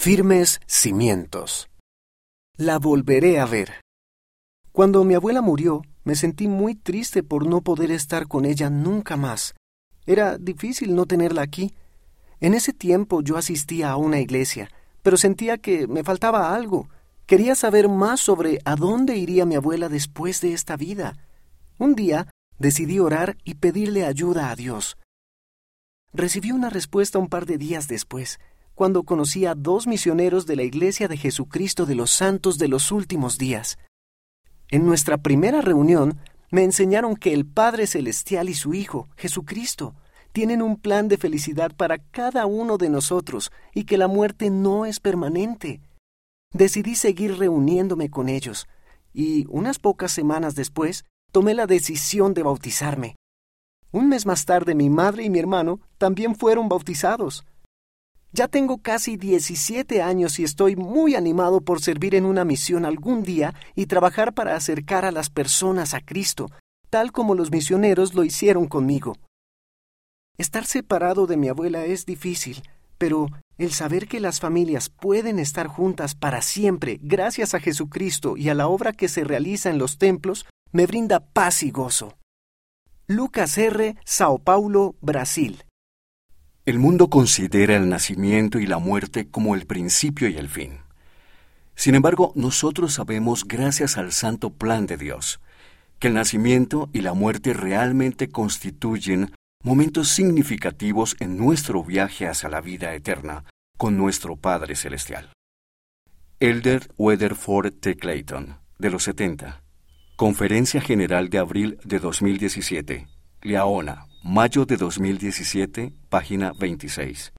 Firmes cimientos. La volveré a ver. Cuando mi abuela murió, me sentí muy triste por no poder estar con ella nunca más. Era difícil no tenerla aquí. En ese tiempo yo asistía a una iglesia, pero sentía que me faltaba algo. Quería saber más sobre a dónde iría mi abuela después de esta vida. Un día decidí orar y pedirle ayuda a Dios. Recibí una respuesta un par de días después, cuando conocí a dos misioneros de la Iglesia de Jesucristo de los Santos de los Últimos Días. En nuestra primera reunión me enseñaron que el Padre Celestial y su Hijo, Jesucristo, tienen un plan de felicidad para cada uno de nosotros y que la muerte no es permanente. Decidí seguir reuniéndome con ellos y unas pocas semanas después tomé la decisión de bautizarme. Un mes más tarde mi madre y mi hermano también fueron bautizados. Ya tengo casi 17 años y estoy muy animado por servir en una misión algún día y trabajar para acercar a las personas a Cristo, tal como los misioneros lo hicieron conmigo. Estar separado de mi abuela es difícil, pero el saber que las familias pueden estar juntas para siempre gracias a Jesucristo y a la obra que se realiza en los templos me brinda paz y gozo. Lucas R., Sao Paulo, Brasil. El mundo considera el nacimiento y la muerte como el principio y el fin. Sin embargo, nosotros sabemos, gracias al santo plan de Dios, que el nacimiento y la muerte realmente constituyen momentos significativos en nuestro viaje hacia la vida eterna con nuestro Padre Celestial. Elder Weatherford T. Clayton, de los 70. Conferencia General de abril de 2017. Leona, Mayo de 2017, página 26.